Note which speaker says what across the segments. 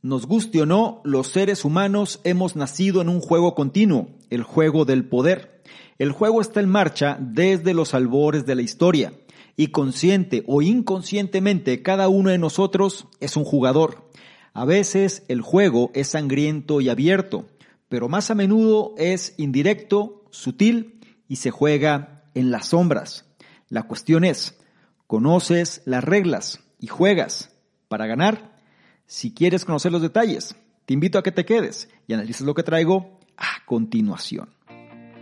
Speaker 1: Nos guste o no, los seres humanos hemos nacido en un juego continuo, el juego del poder. El juego está en marcha desde los albores de la historia y consciente o inconscientemente cada uno de nosotros es un jugador. A veces el juego es sangriento y abierto, pero más a menudo es indirecto, sutil y se juega en las sombras. La cuestión es, ¿conoces las reglas y juegas para ganar? Si quieres conocer los detalles, te invito a que te quedes y analices lo que traigo a continuación.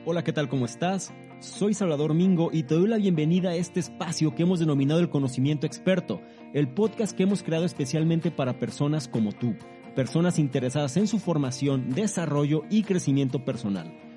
Speaker 2: Hola, ¿qué tal? ¿Cómo estás? Soy Salvador Mingo y te doy la bienvenida a este espacio que hemos denominado el conocimiento experto, el podcast que hemos creado especialmente para personas como tú, personas interesadas en su formación, desarrollo y crecimiento personal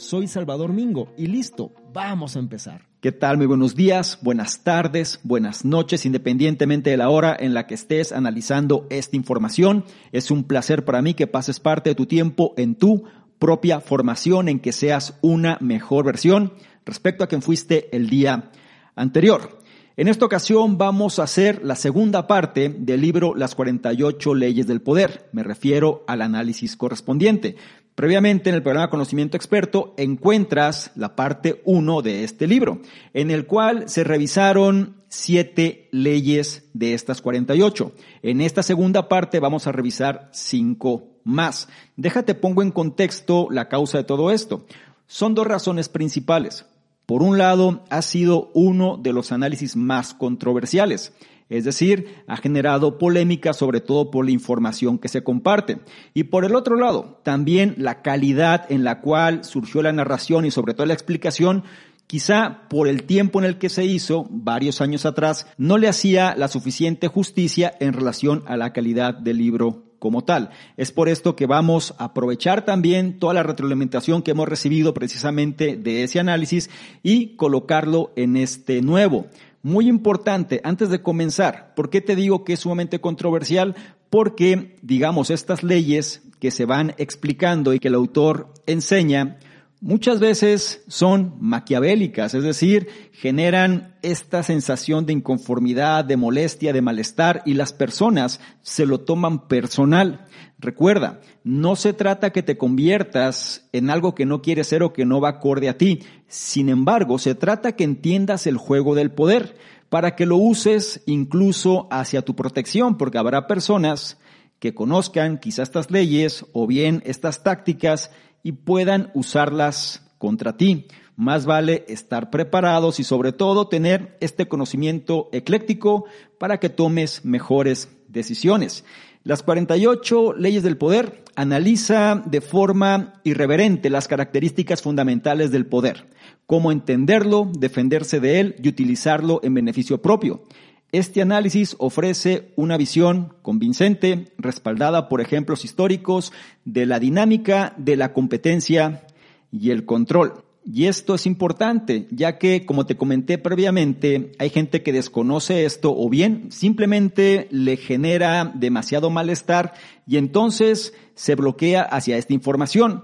Speaker 2: Soy Salvador Mingo y listo, vamos a empezar.
Speaker 1: ¿Qué tal? Muy buenos días, buenas tardes, buenas noches, independientemente de la hora en la que estés analizando esta información. Es un placer para mí que pases parte de tu tiempo en tu propia formación, en que seas una mejor versión respecto a quien fuiste el día anterior. En esta ocasión vamos a hacer la segunda parte del libro Las 48 leyes del poder. Me refiero al análisis correspondiente. Previamente en el programa Conocimiento Experto encuentras la parte 1 de este libro, en el cual se revisaron siete leyes de estas 48. En esta segunda parte vamos a revisar cinco más. Déjate pongo en contexto la causa de todo esto. Son dos razones principales. Por un lado, ha sido uno de los análisis más controversiales. Es decir, ha generado polémica sobre todo por la información que se comparte. Y por el otro lado, también la calidad en la cual surgió la narración y sobre todo la explicación quizá por el tiempo en el que se hizo, varios años atrás, no le hacía la suficiente justicia en relación a la calidad del libro como tal. Es por esto que vamos a aprovechar también toda la retroalimentación que hemos recibido precisamente de ese análisis y colocarlo en este nuevo. Muy importante, antes de comenzar, ¿por qué te digo que es sumamente controversial? Porque, digamos, estas leyes que se van explicando y que el autor enseña, muchas veces son maquiavélicas, es decir, generan esta sensación de inconformidad, de molestia, de malestar y las personas se lo toman personal. Recuerda, no se trata que te conviertas en algo que no quieres ser o que no va acorde a ti. Sin embargo, se trata que entiendas el juego del poder para que lo uses incluso hacia tu protección, porque habrá personas que conozcan quizás estas leyes o bien estas tácticas y puedan usarlas contra ti. Más vale estar preparados y sobre todo tener este conocimiento ecléctico para que tomes mejores decisiones. Las 48 leyes del poder analiza de forma irreverente las características fundamentales del poder, cómo entenderlo, defenderse de él y utilizarlo en beneficio propio. Este análisis ofrece una visión convincente, respaldada por ejemplos históricos de la dinámica de la competencia y el control. Y esto es importante, ya que, como te comenté previamente, hay gente que desconoce esto o bien simplemente le genera demasiado malestar y entonces se bloquea hacia esta información,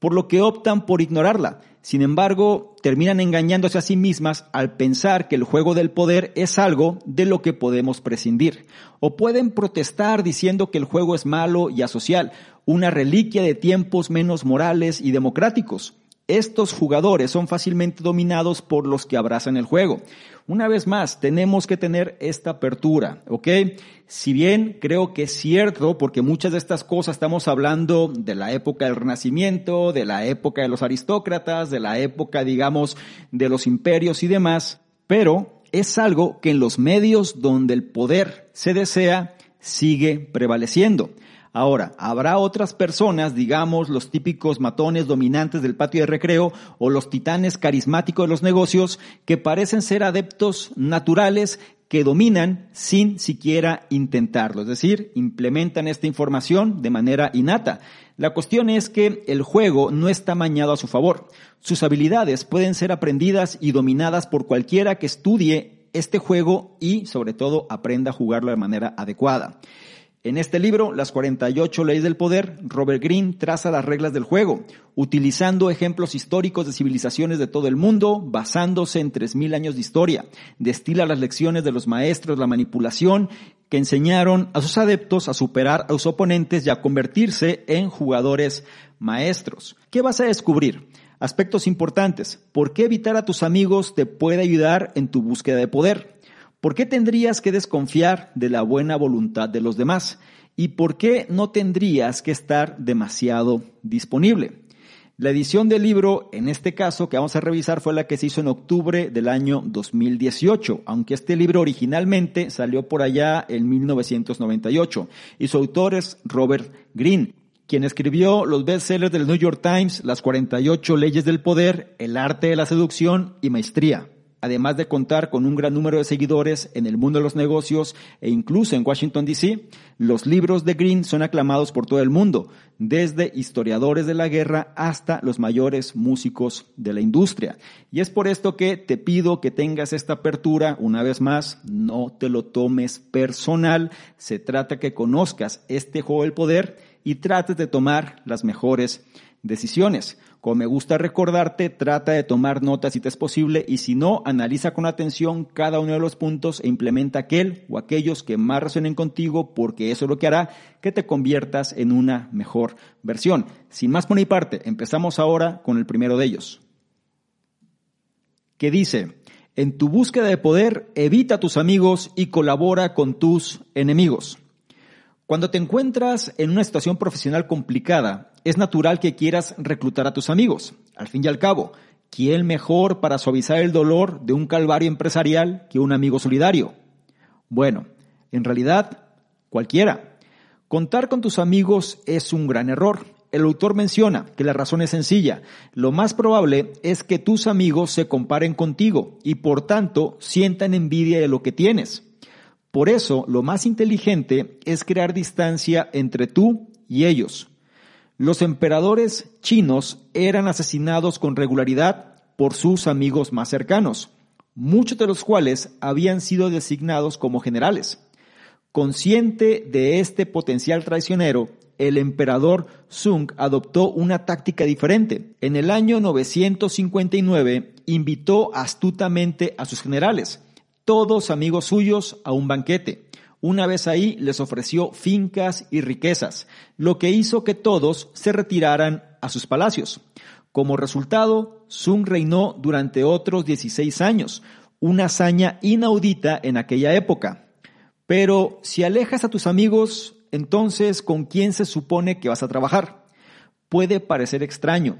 Speaker 1: por lo que optan por ignorarla. Sin embargo, terminan engañándose a sí mismas al pensar que el juego del poder es algo de lo que podemos prescindir. O pueden protestar diciendo que el juego es malo y asocial, una reliquia de tiempos menos morales y democráticos. Estos jugadores son fácilmente dominados por los que abrazan el juego. Una vez más, tenemos que tener esta apertura, ¿ok? Si bien creo que es cierto, porque muchas de estas cosas estamos hablando de la época del Renacimiento, de la época de los aristócratas, de la época, digamos, de los imperios y demás, pero es algo que en los medios donde el poder se desea sigue prevaleciendo. Ahora, habrá otras personas, digamos los típicos matones dominantes del patio de recreo o los titanes carismáticos de los negocios que parecen ser adeptos naturales que dominan sin siquiera intentarlo, es decir, implementan esta información de manera innata. La cuestión es que el juego no está mañado a su favor. Sus habilidades pueden ser aprendidas y dominadas por cualquiera que estudie este juego y sobre todo aprenda a jugarlo de manera adecuada. En este libro, Las 48 Leyes del Poder, Robert Greene traza las reglas del juego, utilizando ejemplos históricos de civilizaciones de todo el mundo, basándose en 3.000 años de historia. Destila las lecciones de los maestros, la manipulación, que enseñaron a sus adeptos a superar a sus oponentes y a convertirse en jugadores maestros. ¿Qué vas a descubrir? Aspectos importantes. ¿Por qué evitar a tus amigos te puede ayudar en tu búsqueda de poder? ¿Por qué tendrías que desconfiar de la buena voluntad de los demás? ¿Y por qué no tendrías que estar demasiado disponible? La edición del libro, en este caso que vamos a revisar, fue la que se hizo en octubre del año 2018, aunque este libro originalmente salió por allá en 1998 y su autor es Robert Greene, quien escribió los bestsellers del New York Times, Las 48 leyes del poder, El arte de la seducción y Maestría además de contar con un gran número de seguidores en el mundo de los negocios e incluso en Washington, D.C., los libros de Green son aclamados por todo el mundo, desde historiadores de la guerra hasta los mayores músicos de la industria. Y es por esto que te pido que tengas esta apertura, una vez más, no te lo tomes personal, se trata que conozcas este juego del poder y trates de tomar las mejores decisiones. Como me gusta recordarte, trata de tomar notas si te es posible y si no, analiza con atención cada uno de los puntos e implementa aquel o aquellos que más resuenen contigo porque eso es lo que hará que te conviertas en una mejor versión. Sin más por mi parte, empezamos ahora con el primero de ellos. Que dice, en tu búsqueda de poder, evita a tus amigos y colabora con tus enemigos. Cuando te encuentras en una situación profesional complicada, es natural que quieras reclutar a tus amigos. Al fin y al cabo, ¿quién mejor para suavizar el dolor de un calvario empresarial que un amigo solidario? Bueno, en realidad, cualquiera. Contar con tus amigos es un gran error. El autor menciona que la razón es sencilla. Lo más probable es que tus amigos se comparen contigo y por tanto sientan envidia de lo que tienes. Por eso, lo más inteligente es crear distancia entre tú y ellos. Los emperadores chinos eran asesinados con regularidad por sus amigos más cercanos, muchos de los cuales habían sido designados como generales. Consciente de este potencial traicionero, el emperador Sung adoptó una táctica diferente. En el año 959 invitó astutamente a sus generales, todos amigos suyos, a un banquete. Una vez ahí les ofreció fincas y riquezas, lo que hizo que todos se retiraran a sus palacios. Como resultado, Sun reinó durante otros 16 años, una hazaña inaudita en aquella época. Pero si alejas a tus amigos, entonces ¿con quién se supone que vas a trabajar? Puede parecer extraño,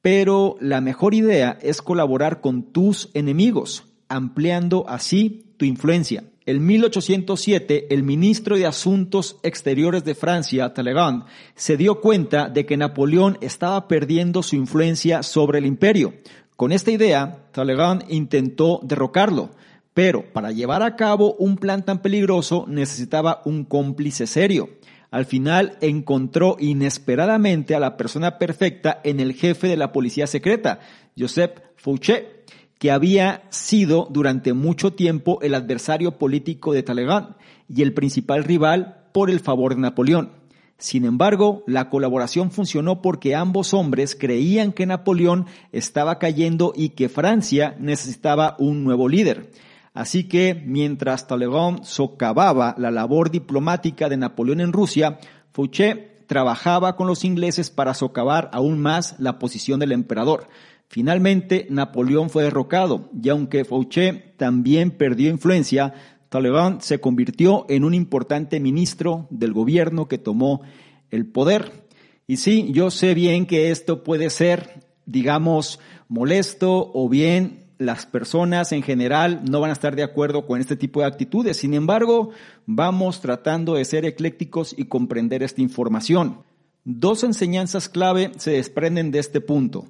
Speaker 1: pero la mejor idea es colaborar con tus enemigos, ampliando así tu influencia. En 1807, el ministro de Asuntos Exteriores de Francia, Talleyrand, se dio cuenta de que Napoleón estaba perdiendo su influencia sobre el imperio. Con esta idea, Talleyrand intentó derrocarlo, pero para llevar a cabo un plan tan peligroso necesitaba un cómplice serio. Al final encontró inesperadamente a la persona perfecta en el jefe de la policía secreta, Joseph Fouché que había sido durante mucho tiempo el adversario político de Talleyrand y el principal rival por el favor de Napoleón. Sin embargo, la colaboración funcionó porque ambos hombres creían que Napoleón estaba cayendo y que Francia necesitaba un nuevo líder. Así que, mientras Talleyrand socavaba la labor diplomática de Napoleón en Rusia, Fouché trabajaba con los ingleses para socavar aún más la posición del emperador. Finalmente, Napoleón fue derrocado y aunque Fouché también perdió influencia, Talleyrand se convirtió en un importante ministro del gobierno que tomó el poder. Y sí, yo sé bien que esto puede ser, digamos, molesto o bien las personas en general no van a estar de acuerdo con este tipo de actitudes. Sin embargo, vamos tratando de ser eclécticos y comprender esta información. Dos enseñanzas clave se desprenden de este punto.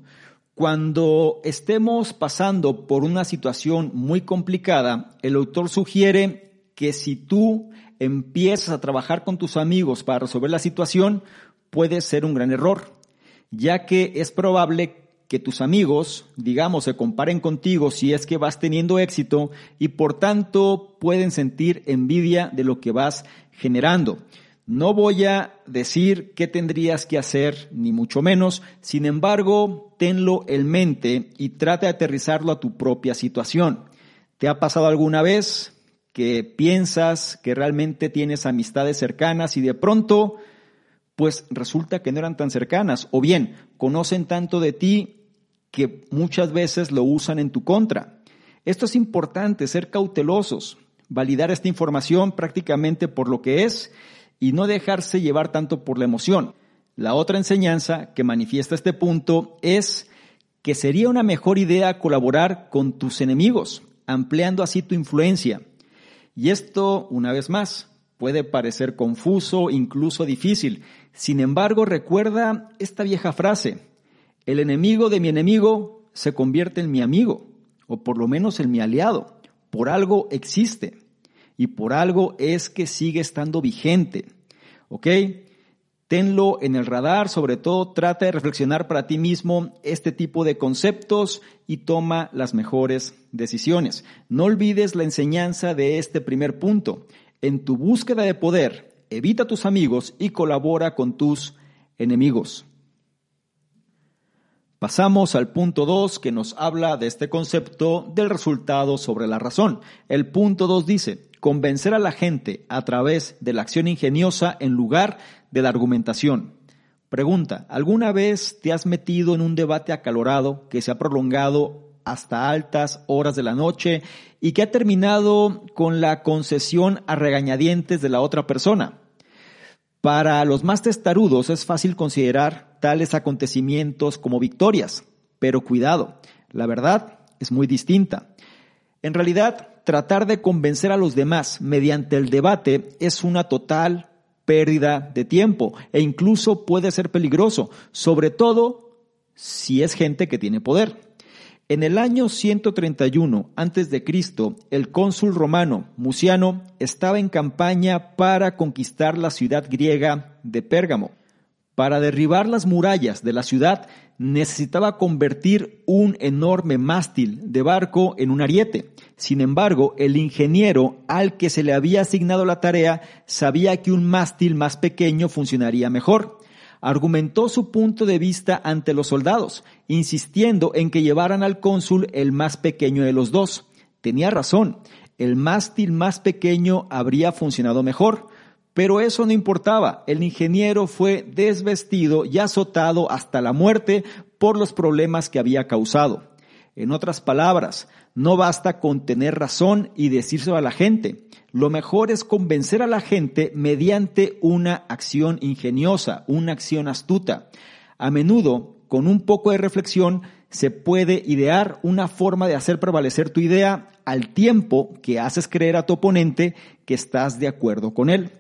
Speaker 1: Cuando estemos pasando por una situación muy complicada, el autor sugiere que si tú empiezas a trabajar con tus amigos para resolver la situación, puede ser un gran error, ya que es probable que tus amigos, digamos, se comparen contigo si es que vas teniendo éxito y por tanto pueden sentir envidia de lo que vas generando. No voy a decir qué tendrías que hacer, ni mucho menos, sin embargo, tenlo en mente y trata de aterrizarlo a tu propia situación. ¿Te ha pasado alguna vez que piensas que realmente tienes amistades cercanas y de pronto, pues resulta que no eran tan cercanas, o bien conocen tanto de ti que muchas veces lo usan en tu contra. Esto es importante, ser cautelosos, validar esta información prácticamente por lo que es y no dejarse llevar tanto por la emoción. La otra enseñanza que manifiesta este punto es que sería una mejor idea colaborar con tus enemigos, ampliando así tu influencia. Y esto, una vez más, puede parecer confuso, incluso difícil. Sin embargo, recuerda esta vieja frase, el enemigo de mi enemigo se convierte en mi amigo, o por lo menos en mi aliado. Por algo existe y por algo es que sigue estando vigente. ¿Ok? Tenlo en el radar, sobre todo trata de reflexionar para ti mismo este tipo de conceptos y toma las mejores decisiones. No olvides la enseñanza de este primer punto. En tu búsqueda de poder, evita tus amigos y colabora con tus enemigos. Pasamos al punto 2 que nos habla de este concepto del resultado sobre la razón. El punto 2 dice, convencer a la gente a través de la acción ingeniosa en lugar de la argumentación. Pregunta, ¿alguna vez te has metido en un debate acalorado que se ha prolongado hasta altas horas de la noche y que ha terminado con la concesión a regañadientes de la otra persona? Para los más testarudos es fácil considerar tales acontecimientos como victorias, pero cuidado, la verdad es muy distinta. En realidad, tratar de convencer a los demás mediante el debate es una total pérdida de tiempo e incluso puede ser peligroso, sobre todo si es gente que tiene poder. En el año 131 a.C., el cónsul romano Muciano estaba en campaña para conquistar la ciudad griega de Pérgamo. Para derribar las murallas de la ciudad necesitaba convertir un enorme mástil de barco en un ariete. Sin embargo, el ingeniero al que se le había asignado la tarea sabía que un mástil más pequeño funcionaría mejor argumentó su punto de vista ante los soldados, insistiendo en que llevaran al cónsul el más pequeño de los dos. Tenía razón, el mástil más pequeño habría funcionado mejor, pero eso no importaba, el ingeniero fue desvestido y azotado hasta la muerte por los problemas que había causado. En otras palabras, no basta con tener razón y decírselo a la gente. Lo mejor es convencer a la gente mediante una acción ingeniosa, una acción astuta. A menudo, con un poco de reflexión, se puede idear una forma de hacer prevalecer tu idea al tiempo que haces creer a tu oponente que estás de acuerdo con él.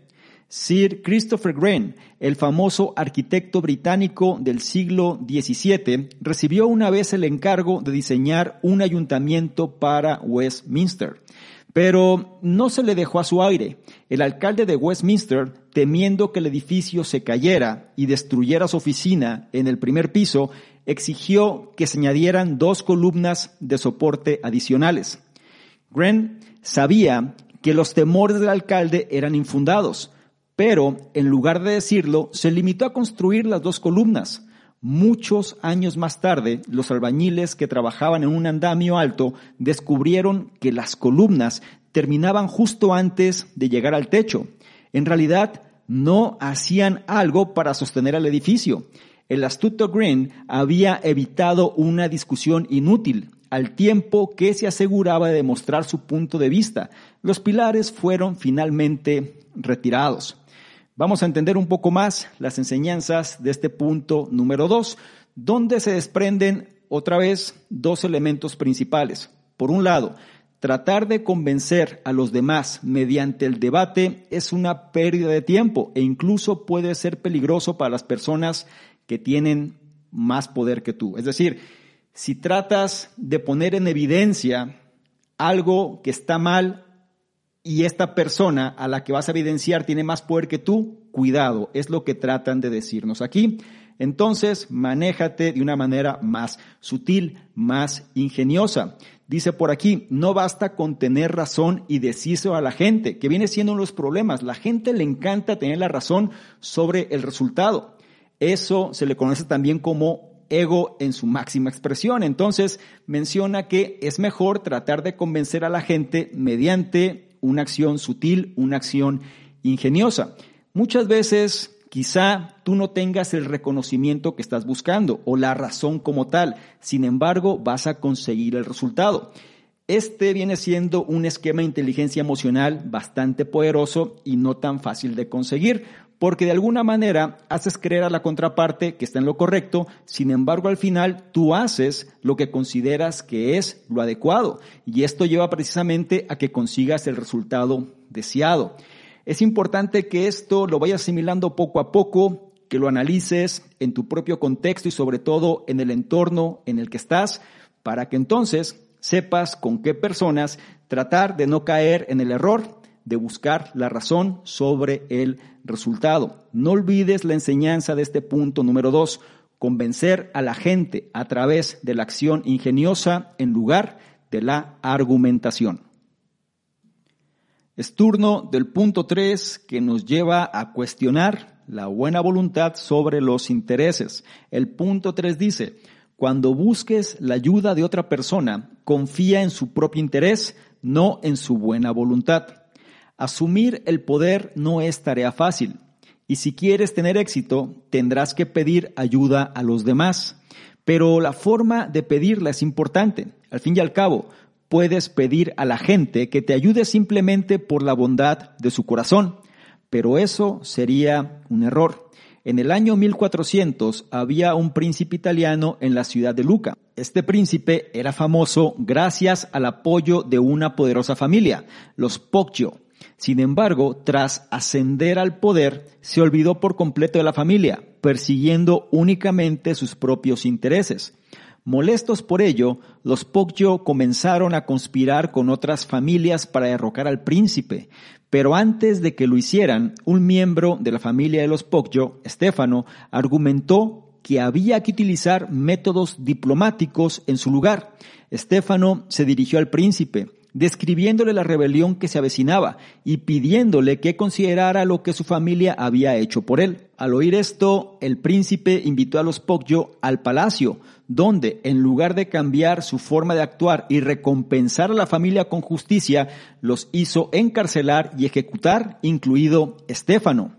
Speaker 1: Sir Christopher Wren, el famoso arquitecto británico del siglo XVII, recibió una vez el encargo de diseñar un ayuntamiento para Westminster. Pero no se le dejó a su aire. El alcalde de Westminster, temiendo que el edificio se cayera y destruyera su oficina en el primer piso, exigió que se añadieran dos columnas de soporte adicionales. Wren sabía que los temores del alcalde eran infundados, pero en lugar de decirlo, se limitó a construir las dos columnas. Muchos años más tarde, los albañiles que trabajaban en un andamio alto descubrieron que las columnas terminaban justo antes de llegar al techo. En realidad, no hacían algo para sostener el edificio. El astuto Green había evitado una discusión inútil, al tiempo que se aseguraba de demostrar su punto de vista. Los pilares fueron finalmente retirados. Vamos a entender un poco más las enseñanzas de este punto número dos, donde se desprenden otra vez dos elementos principales. Por un lado, Tratar de convencer a los demás mediante el debate es una pérdida de tiempo e incluso puede ser peligroso para las personas que tienen más poder que tú. Es decir, si tratas de poner en evidencia algo que está mal y esta persona a la que vas a evidenciar tiene más poder que tú, cuidado, es lo que tratan de decirnos aquí. Entonces, manéjate de una manera más sutil, más ingeniosa. Dice por aquí, no basta con tener razón y decírselo a la gente, que viene siendo uno de los problemas. La gente le encanta tener la razón sobre el resultado. Eso se le conoce también como ego en su máxima expresión. Entonces menciona que es mejor tratar de convencer a la gente mediante una acción sutil, una acción ingeniosa. Muchas veces Quizá tú no tengas el reconocimiento que estás buscando o la razón como tal, sin embargo vas a conseguir el resultado. Este viene siendo un esquema de inteligencia emocional bastante poderoso y no tan fácil de conseguir, porque de alguna manera haces creer a la contraparte que está en lo correcto, sin embargo al final tú haces lo que consideras que es lo adecuado y esto lleva precisamente a que consigas el resultado deseado. Es importante que esto lo vayas asimilando poco a poco, que lo analices en tu propio contexto y sobre todo en el entorno en el que estás, para que entonces sepas con qué personas tratar de no caer en el error de buscar la razón sobre el resultado. No olvides la enseñanza de este punto número dos, convencer a la gente a través de la acción ingeniosa en lugar de la argumentación. Es turno del punto 3 que nos lleva a cuestionar la buena voluntad sobre los intereses. El punto 3 dice, cuando busques la ayuda de otra persona, confía en su propio interés, no en su buena voluntad. Asumir el poder no es tarea fácil, y si quieres tener éxito, tendrás que pedir ayuda a los demás. Pero la forma de pedirla es importante. Al fin y al cabo, puedes pedir a la gente que te ayude simplemente por la bondad de su corazón, pero eso sería un error. En el año 1400 había un príncipe italiano en la ciudad de Luca. Este príncipe era famoso gracias al apoyo de una poderosa familia, los Poggio. Sin embargo, tras ascender al poder, se olvidó por completo de la familia, persiguiendo únicamente sus propios intereses. Molestos por ello, los Poggio comenzaron a conspirar con otras familias para derrocar al príncipe, pero antes de que lo hicieran, un miembro de la familia de los Poggio, Stefano, argumentó que había que utilizar métodos diplomáticos en su lugar. Stefano se dirigió al príncipe, describiéndole la rebelión que se avecinaba y pidiéndole que considerara lo que su familia había hecho por él. Al oír esto, el príncipe invitó a los Poggio al palacio, donde, en lugar de cambiar su forma de actuar y recompensar a la familia con justicia, los hizo encarcelar y ejecutar, incluido Estéfano.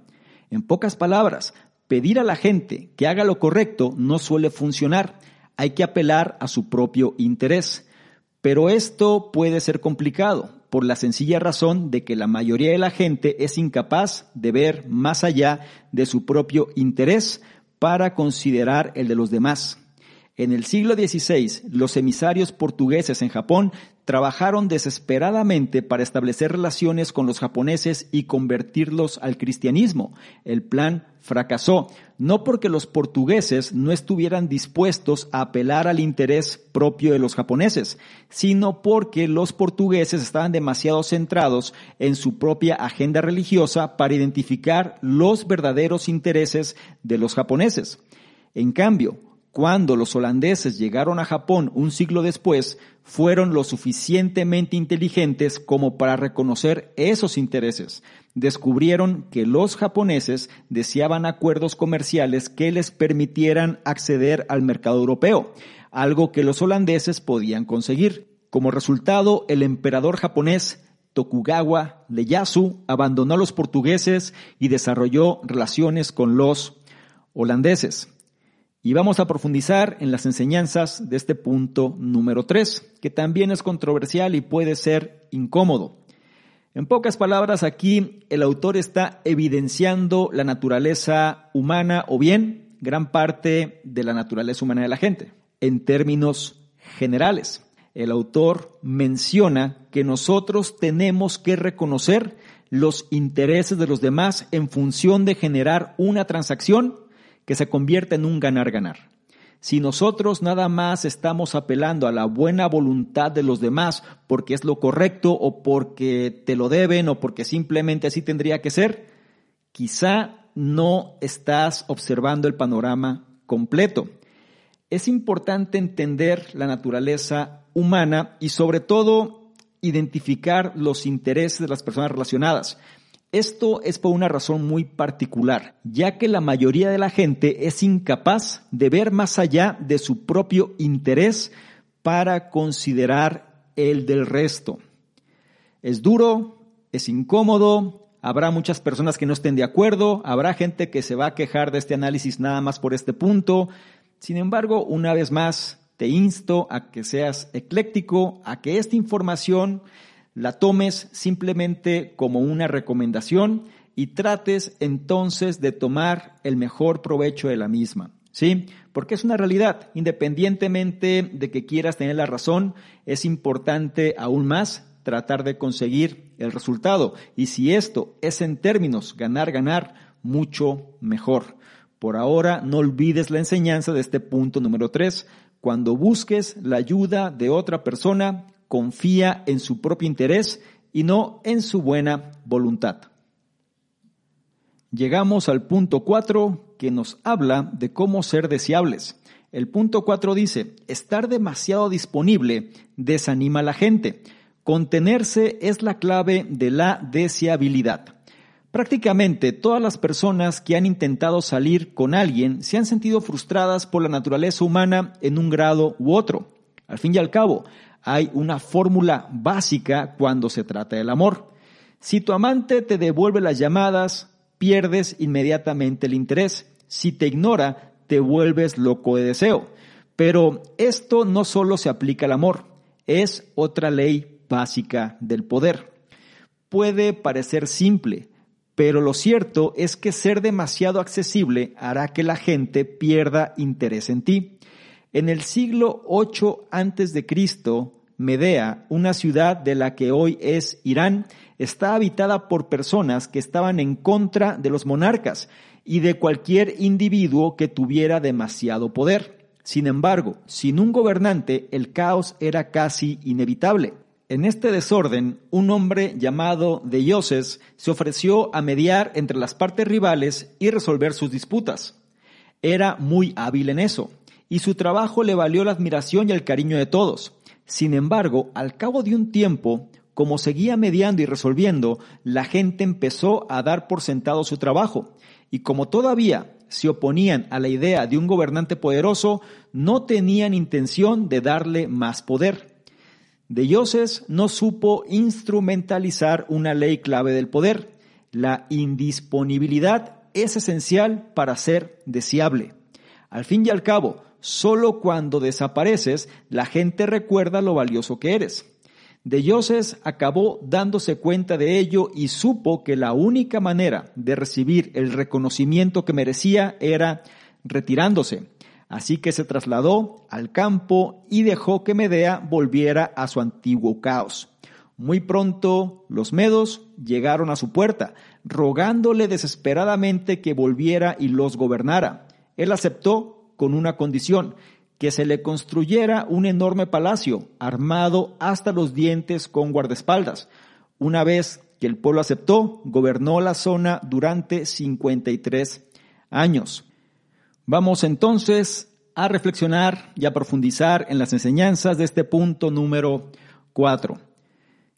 Speaker 1: En pocas palabras, pedir a la gente que haga lo correcto no suele funcionar. Hay que apelar a su propio interés. Pero esto puede ser complicado por la sencilla razón de que la mayoría de la gente es incapaz de ver más allá de su propio interés para considerar el de los demás. En el siglo XVI, los emisarios portugueses en Japón trabajaron desesperadamente para establecer relaciones con los japoneses y convertirlos al cristianismo. El plan fracasó, no porque los portugueses no estuvieran dispuestos a apelar al interés propio de los japoneses, sino porque los portugueses estaban demasiado centrados en su propia agenda religiosa para identificar los verdaderos intereses de los japoneses. En cambio, cuando los holandeses llegaron a Japón un siglo después, fueron lo suficientemente inteligentes como para reconocer esos intereses. Descubrieron que los japoneses deseaban acuerdos comerciales que les permitieran acceder al mercado europeo, algo que los holandeses podían conseguir. Como resultado, el emperador japonés Tokugawa Ieyasu abandonó a los portugueses y desarrolló relaciones con los holandeses. Y vamos a profundizar en las enseñanzas de este punto número 3, que también es controversial y puede ser incómodo. En pocas palabras, aquí el autor está evidenciando la naturaleza humana o bien gran parte de la naturaleza humana de la gente. En términos generales, el autor menciona que nosotros tenemos que reconocer los intereses de los demás en función de generar una transacción que se convierta en un ganar-ganar. Si nosotros nada más estamos apelando a la buena voluntad de los demás porque es lo correcto o porque te lo deben o porque simplemente así tendría que ser, quizá no estás observando el panorama completo. Es importante entender la naturaleza humana y sobre todo identificar los intereses de las personas relacionadas. Esto es por una razón muy particular, ya que la mayoría de la gente es incapaz de ver más allá de su propio interés para considerar el del resto. Es duro, es incómodo, habrá muchas personas que no estén de acuerdo, habrá gente que se va a quejar de este análisis nada más por este punto. Sin embargo, una vez más, te insto a que seas ecléctico, a que esta información la tomes simplemente como una recomendación y trates entonces de tomar el mejor provecho de la misma. ¿Sí? Porque es una realidad. Independientemente de que quieras tener la razón, es importante aún más tratar de conseguir el resultado. Y si esto es en términos ganar, ganar, mucho mejor. Por ahora, no olvides la enseñanza de este punto número tres. Cuando busques la ayuda de otra persona, confía en su propio interés y no en su buena voluntad. Llegamos al punto 4 que nos habla de cómo ser deseables. El punto 4 dice, estar demasiado disponible desanima a la gente. Contenerse es la clave de la deseabilidad. Prácticamente todas las personas que han intentado salir con alguien se han sentido frustradas por la naturaleza humana en un grado u otro. Al fin y al cabo, hay una fórmula básica cuando se trata del amor. Si tu amante te devuelve las llamadas, pierdes inmediatamente el interés. Si te ignora, te vuelves loco de deseo. Pero esto no solo se aplica al amor, es otra ley básica del poder. Puede parecer simple, pero lo cierto es que ser demasiado accesible hará que la gente pierda interés en ti. En el siglo 8 antes de Cristo, Medea, una ciudad de la que hoy es Irán, está habitada por personas que estaban en contra de los monarcas y de cualquier individuo que tuviera demasiado poder. Sin embargo, sin un gobernante, el caos era casi inevitable. En este desorden, un hombre llamado Dioses se ofreció a mediar entre las partes rivales y resolver sus disputas. Era muy hábil en eso y su trabajo le valió la admiración y el cariño de todos. Sin embargo, al cabo de un tiempo, como seguía mediando y resolviendo, la gente empezó a dar por sentado su trabajo, y como todavía se oponían a la idea de un gobernante poderoso, no tenían intención de darle más poder. De no supo instrumentalizar una ley clave del poder. La indisponibilidad es esencial para ser deseable. Al fin y al cabo, solo cuando desapareces la gente recuerda lo valioso que eres. De Yoses acabó dándose cuenta de ello y supo que la única manera de recibir el reconocimiento que merecía era retirándose. Así que se trasladó al campo y dejó que Medea volviera a su antiguo caos. Muy pronto los medos llegaron a su puerta, rogándole desesperadamente que volviera y los gobernara. Él aceptó con una condición, que se le construyera un enorme palacio armado hasta los dientes con guardaespaldas. Una vez que el pueblo aceptó, gobernó la zona durante 53 años. Vamos entonces a reflexionar y a profundizar en las enseñanzas de este punto número 4.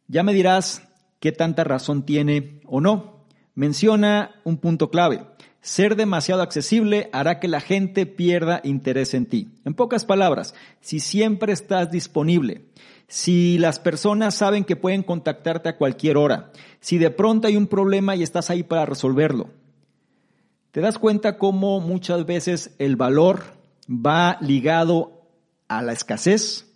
Speaker 1: Ya me dirás qué tanta razón tiene o no. Menciona un punto clave. Ser demasiado accesible hará que la gente pierda interés en ti. En pocas palabras, si siempre estás disponible, si las personas saben que pueden contactarte a cualquier hora, si de pronto hay un problema y estás ahí para resolverlo. Te das cuenta cómo muchas veces el valor va ligado a la escasez.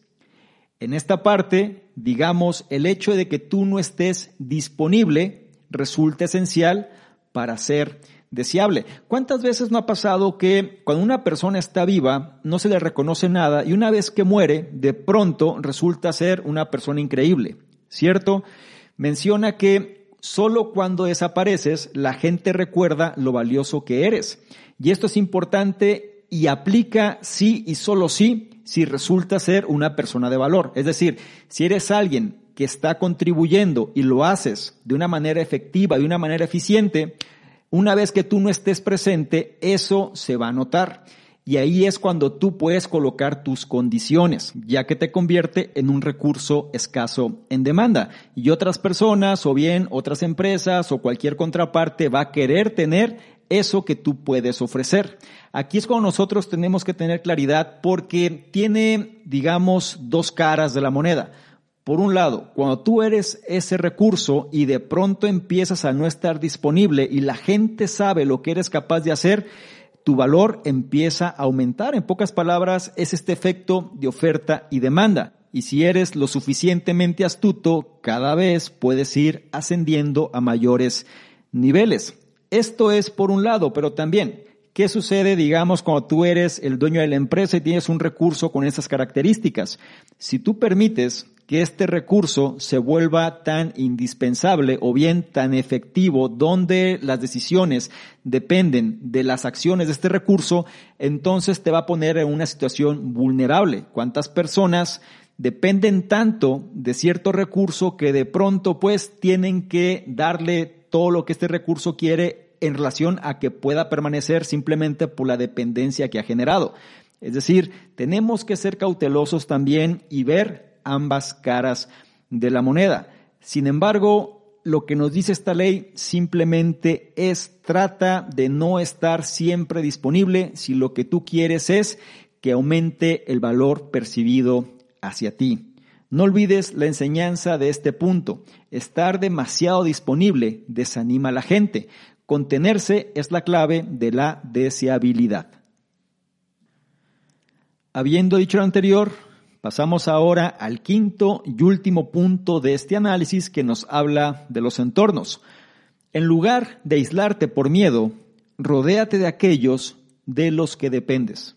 Speaker 1: En esta parte, digamos, el hecho de que tú no estés disponible resulta esencial para ser deseable. ¿Cuántas veces no ha pasado que cuando una persona está viva no se le reconoce nada y una vez que muere, de pronto resulta ser una persona increíble? ¿Cierto? Menciona que solo cuando desapareces la gente recuerda lo valioso que eres. Y esto es importante y aplica sí y solo sí si resulta ser una persona de valor. Es decir, si eres alguien que está contribuyendo y lo haces de una manera efectiva, de una manera eficiente, una vez que tú no estés presente, eso se va a notar. Y ahí es cuando tú puedes colocar tus condiciones, ya que te convierte en un recurso escaso en demanda. Y otras personas o bien otras empresas o cualquier contraparte va a querer tener eso que tú puedes ofrecer. Aquí es cuando nosotros tenemos que tener claridad porque tiene, digamos, dos caras de la moneda. Por un lado, cuando tú eres ese recurso y de pronto empiezas a no estar disponible y la gente sabe lo que eres capaz de hacer, tu valor empieza a aumentar. En pocas palabras, es este efecto de oferta y demanda. Y si eres lo suficientemente astuto, cada vez puedes ir ascendiendo a mayores niveles. Esto es por un lado, pero también, ¿qué sucede, digamos, cuando tú eres el dueño de la empresa y tienes un recurso con esas características? Si tú permites que este recurso se vuelva tan indispensable o bien tan efectivo, donde las decisiones dependen de las acciones de este recurso, entonces te va a poner en una situación vulnerable. ¿Cuántas personas dependen tanto de cierto recurso que de pronto pues tienen que darle todo lo que este recurso quiere en relación a que pueda permanecer simplemente por la dependencia que ha generado? Es decir, tenemos que ser cautelosos también y ver ambas caras de la moneda. Sin embargo, lo que nos dice esta ley simplemente es trata de no estar siempre disponible si lo que tú quieres es que aumente el valor percibido hacia ti. No olvides la enseñanza de este punto. Estar demasiado disponible desanima a la gente. Contenerse es la clave de la deseabilidad. Habiendo dicho lo anterior, Pasamos ahora al quinto y último punto de este análisis que nos habla de los entornos. En lugar de aislarte por miedo, rodéate de aquellos de los que dependes.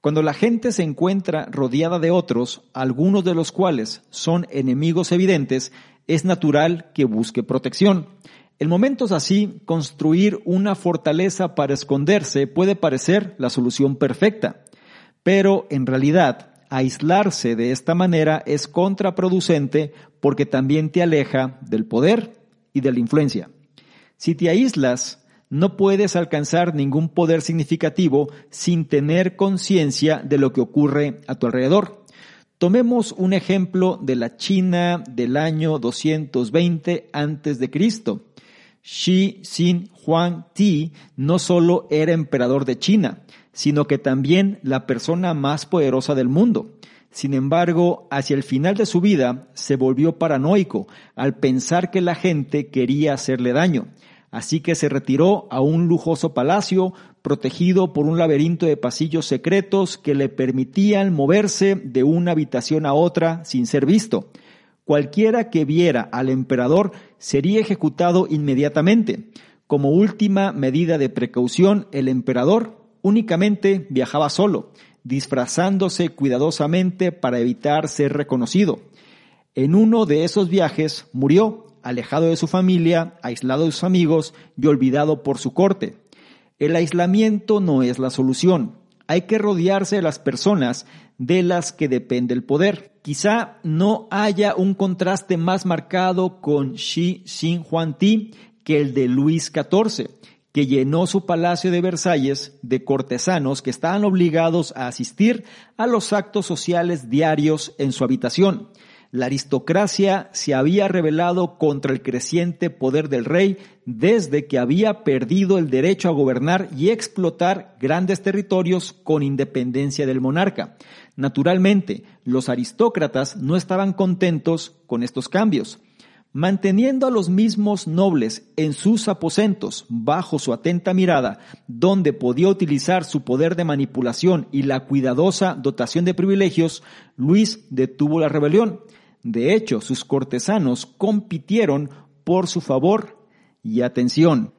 Speaker 1: Cuando la gente se encuentra rodeada de otros, algunos de los cuales son enemigos evidentes, es natural que busque protección. En momentos así, construir una fortaleza para esconderse puede parecer la solución perfecta, pero en realidad aislarse de esta manera es contraproducente porque también te aleja del poder y de la influencia. Si te aíslas, no puedes alcanzar ningún poder significativo sin tener conciencia de lo que ocurre a tu alrededor. Tomemos un ejemplo de la China del año 220 antes de Cristo. Xi Xin Huang Ti no solo era emperador de China, sino que también la persona más poderosa del mundo. Sin embargo, hacia el final de su vida se volvió paranoico al pensar que la gente quería hacerle daño. Así que se retiró a un lujoso palacio protegido por un laberinto de pasillos secretos que le permitían moverse de una habitación a otra sin ser visto. Cualquiera que viera al emperador sería ejecutado inmediatamente. Como última medida de precaución, el emperador únicamente viajaba solo, disfrazándose cuidadosamente para evitar ser reconocido. En uno de esos viajes murió, alejado de su familia, aislado de sus amigos y olvidado por su corte. El aislamiento no es la solución. Hay que rodearse de las personas de las que depende el poder. Quizá no haya un contraste más marcado con Xi Ti que el de Luis XIV, que llenó su palacio de Versalles de cortesanos que estaban obligados a asistir a los actos sociales diarios en su habitación. La aristocracia se había rebelado contra el creciente poder del rey desde que había perdido el derecho a gobernar y explotar grandes territorios con independencia del monarca. Naturalmente, los aristócratas no estaban contentos con estos cambios. Manteniendo a los mismos nobles en sus aposentos bajo su atenta mirada, donde podía utilizar su poder de manipulación y la cuidadosa dotación de privilegios, Luis detuvo la rebelión. De hecho, sus cortesanos compitieron por su favor y atención.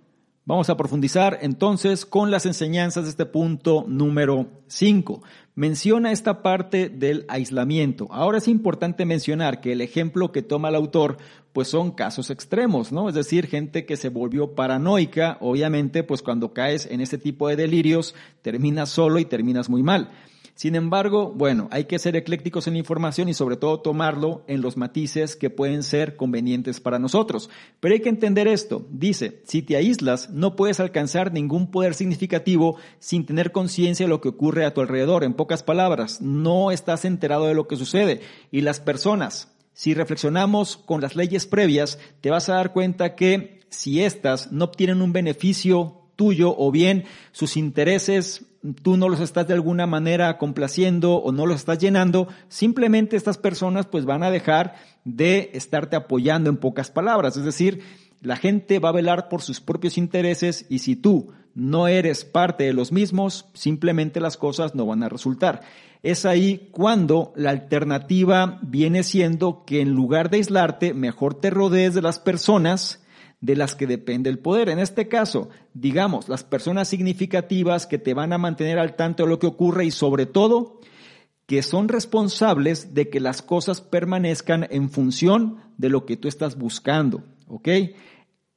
Speaker 1: Vamos a profundizar entonces con las enseñanzas de este punto número 5. Menciona esta parte del aislamiento. Ahora es importante mencionar que el ejemplo que toma el autor pues son casos extremos, ¿no? Es decir, gente que se volvió paranoica, obviamente pues cuando caes en este tipo de delirios terminas solo y terminas muy mal. Sin embargo, bueno, hay que ser eclécticos en la información y sobre todo tomarlo en los matices que pueden ser convenientes para nosotros. Pero hay que entender esto. Dice, si te aíslas, no puedes alcanzar ningún poder significativo sin tener conciencia de lo que ocurre a tu alrededor. En pocas palabras, no estás enterado de lo que sucede. Y las personas, si reflexionamos con las leyes previas, te vas a dar cuenta que si éstas no obtienen un beneficio tuyo o bien sus intereses tú no los estás de alguna manera complaciendo o no los estás llenando, simplemente estas personas pues van a dejar de estarte apoyando en pocas palabras. Es decir, la gente va a velar por sus propios intereses y si tú no eres parte de los mismos, simplemente las cosas no van a resultar. Es ahí cuando la alternativa viene siendo que en lugar de aislarte, mejor te rodees de las personas de las que depende el poder. En este caso, digamos, las personas significativas que te van a mantener al tanto de lo que ocurre y sobre todo que son responsables de que las cosas permanezcan en función de lo que tú estás buscando. ¿Ok?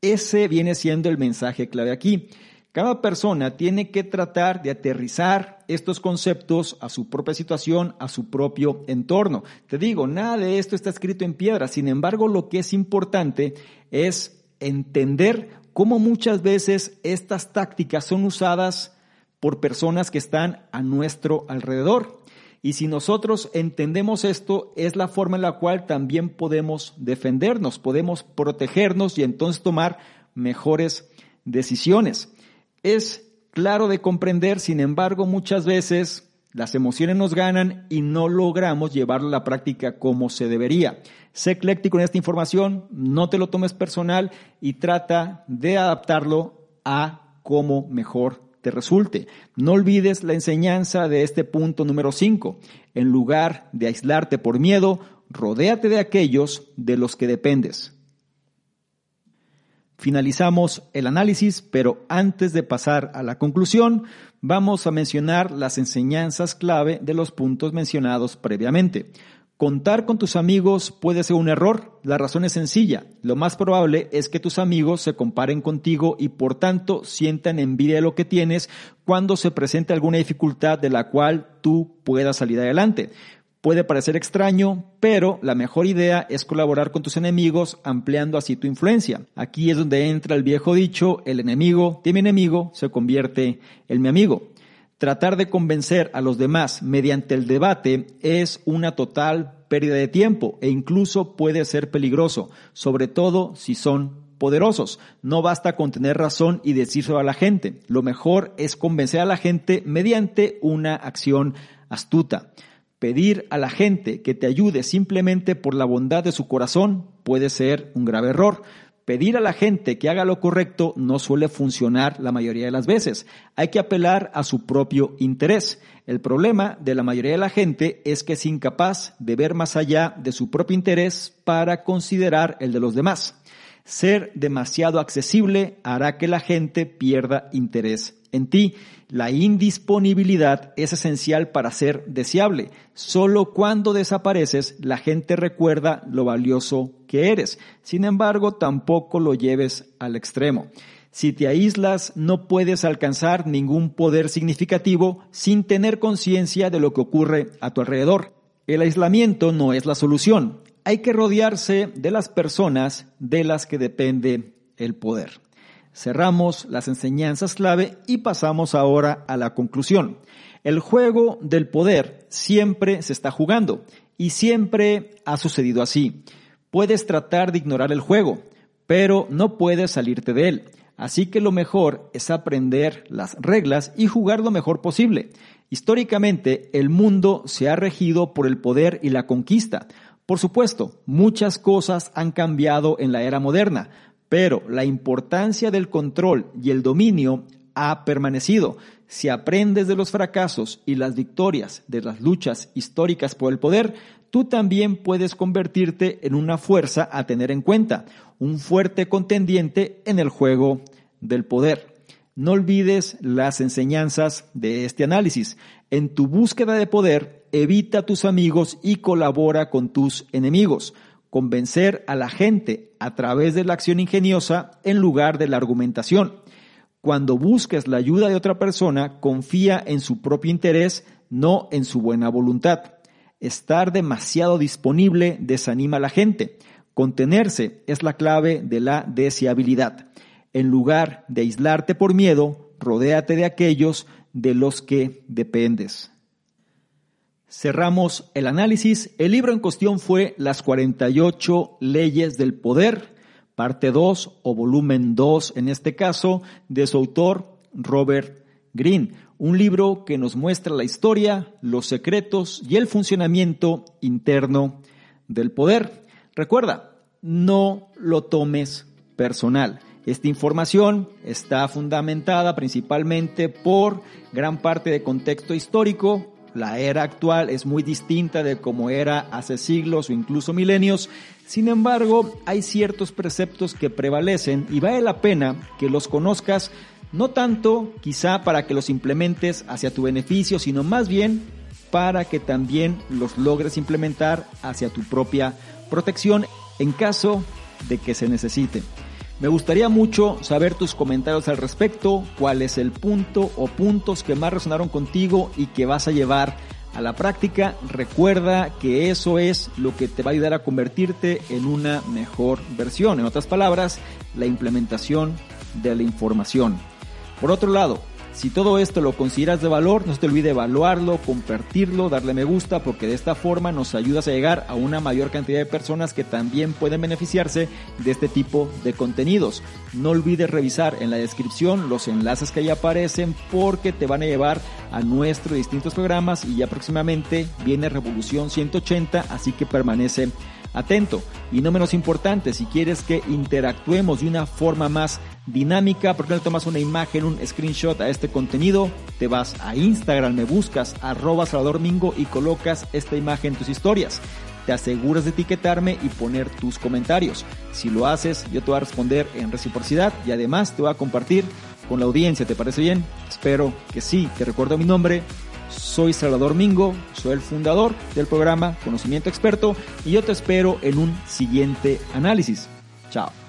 Speaker 1: Ese viene siendo el mensaje clave aquí. Cada persona tiene que tratar de aterrizar estos conceptos a su propia situación, a su propio entorno. Te digo, nada de esto está escrito en piedra. Sin embargo, lo que es importante es entender cómo muchas veces estas tácticas son usadas por personas que están a nuestro alrededor. Y si nosotros entendemos esto, es la forma en la cual también podemos defendernos, podemos protegernos y entonces tomar mejores decisiones. Es claro de comprender, sin embargo, muchas veces las emociones nos ganan y no logramos llevarlo a la práctica como se debería. Sé ecléctico en esta información, no te lo tomes personal y trata de adaptarlo a cómo mejor te resulte. No olvides la enseñanza de este punto número 5. En lugar de aislarte por miedo, rodéate de aquellos de los que dependes. Finalizamos el análisis, pero antes de pasar a la conclusión, vamos a mencionar las enseñanzas clave de los puntos mencionados previamente. Contar con tus amigos puede ser un error. La razón es sencilla. Lo más probable es que tus amigos se comparen contigo y por tanto sientan envidia de lo que tienes cuando se presente alguna dificultad de la cual tú puedas salir adelante. Puede parecer extraño, pero la mejor idea es colaborar con tus enemigos ampliando así tu influencia. Aquí es donde entra el viejo dicho, el enemigo de mi enemigo se convierte en mi amigo. Tratar de convencer a los demás mediante el debate es una total pérdida de tiempo e incluso puede ser peligroso, sobre todo si son poderosos. No basta con tener razón y decírselo a la gente. Lo mejor es convencer a la gente mediante una acción astuta. Pedir a la gente que te ayude simplemente por la bondad de su corazón puede ser un grave error. Pedir a la gente que haga lo correcto no suele funcionar la mayoría de las veces. Hay que apelar a su propio interés. El problema de la mayoría de la gente es que es incapaz de ver más allá de su propio interés para considerar el de los demás. Ser demasiado accesible hará que la gente pierda interés en ti. La indisponibilidad es esencial para ser deseable. Solo cuando desapareces, la gente recuerda lo valioso que eres. Sin embargo, tampoco lo lleves al extremo. Si te aíslas, no puedes alcanzar ningún poder significativo sin tener conciencia de lo que ocurre a tu alrededor. El aislamiento no es la solución. Hay que rodearse de las personas de las que depende el poder. Cerramos las enseñanzas clave y pasamos ahora a la conclusión. El juego del poder siempre se está jugando y siempre ha sucedido así. Puedes tratar de ignorar el juego, pero no puedes salirte de él. Así que lo mejor es aprender las reglas y jugar lo mejor posible. Históricamente, el mundo se ha regido por el poder y la conquista. Por supuesto, muchas cosas han cambiado en la era moderna, pero la importancia del control y el dominio ha permanecido. Si aprendes de los fracasos y las victorias de las luchas históricas por el poder, tú también puedes convertirte en una fuerza a tener en cuenta, un fuerte contendiente en el juego del poder. No olvides las enseñanzas de este análisis. En tu búsqueda de poder, evita a tus amigos y colabora con tus enemigos. Convencer a la gente a través de la acción ingeniosa en lugar de la argumentación. Cuando busques la ayuda de otra persona, confía en su propio interés, no en su buena voluntad. Estar demasiado disponible desanima a la gente. Contenerse es la clave de la deseabilidad. En lugar de aislarte por miedo, rodéate de aquellos de los que dependes. Cerramos el análisis. El libro en cuestión fue Las 48 leyes del poder, parte 2 o volumen 2 en este caso, de su autor Robert Greene. Un libro que nos muestra la historia, los secretos y el funcionamiento interno del poder. Recuerda, no lo tomes personal. Esta información está fundamentada principalmente por gran parte de contexto histórico. La era actual es muy distinta de como era hace siglos o incluso milenios. Sin embargo, hay ciertos preceptos que prevalecen y vale la pena que los conozcas, no tanto quizá para que los implementes hacia tu beneficio, sino más bien para que también los logres implementar hacia tu propia protección en caso de que se necesite. Me gustaría mucho saber tus comentarios al respecto, cuál es el punto o puntos que más resonaron contigo y que vas a llevar a la práctica. Recuerda que eso es lo que te va a ayudar a convertirte en una mejor versión. En otras palabras, la implementación de la información. Por otro lado, si todo esto lo consideras de valor, no se te olvide evaluarlo, compartirlo, darle me gusta, porque de esta forma nos ayudas a llegar a una mayor cantidad de personas que también pueden beneficiarse de este tipo de contenidos. No olvides revisar en la descripción los enlaces que ahí aparecen porque te van a llevar a nuestros distintos programas y ya próximamente viene Revolución 180, así que permanece atento. Y no menos importante, si quieres que interactuemos de una forma más dinámica, porque le tomas una imagen, un screenshot a este contenido, te vas a Instagram, me buscas arroba Salvador Mingo y colocas esta imagen en tus historias. Te aseguras de etiquetarme y poner tus comentarios. Si lo haces, yo te voy a responder en reciprocidad y además te voy a compartir con la audiencia. ¿Te parece bien? Espero que sí. Te recuerdo mi nombre. Soy Salvador Mingo, soy el fundador del programa Conocimiento Experto y yo te espero en un siguiente análisis. Chao.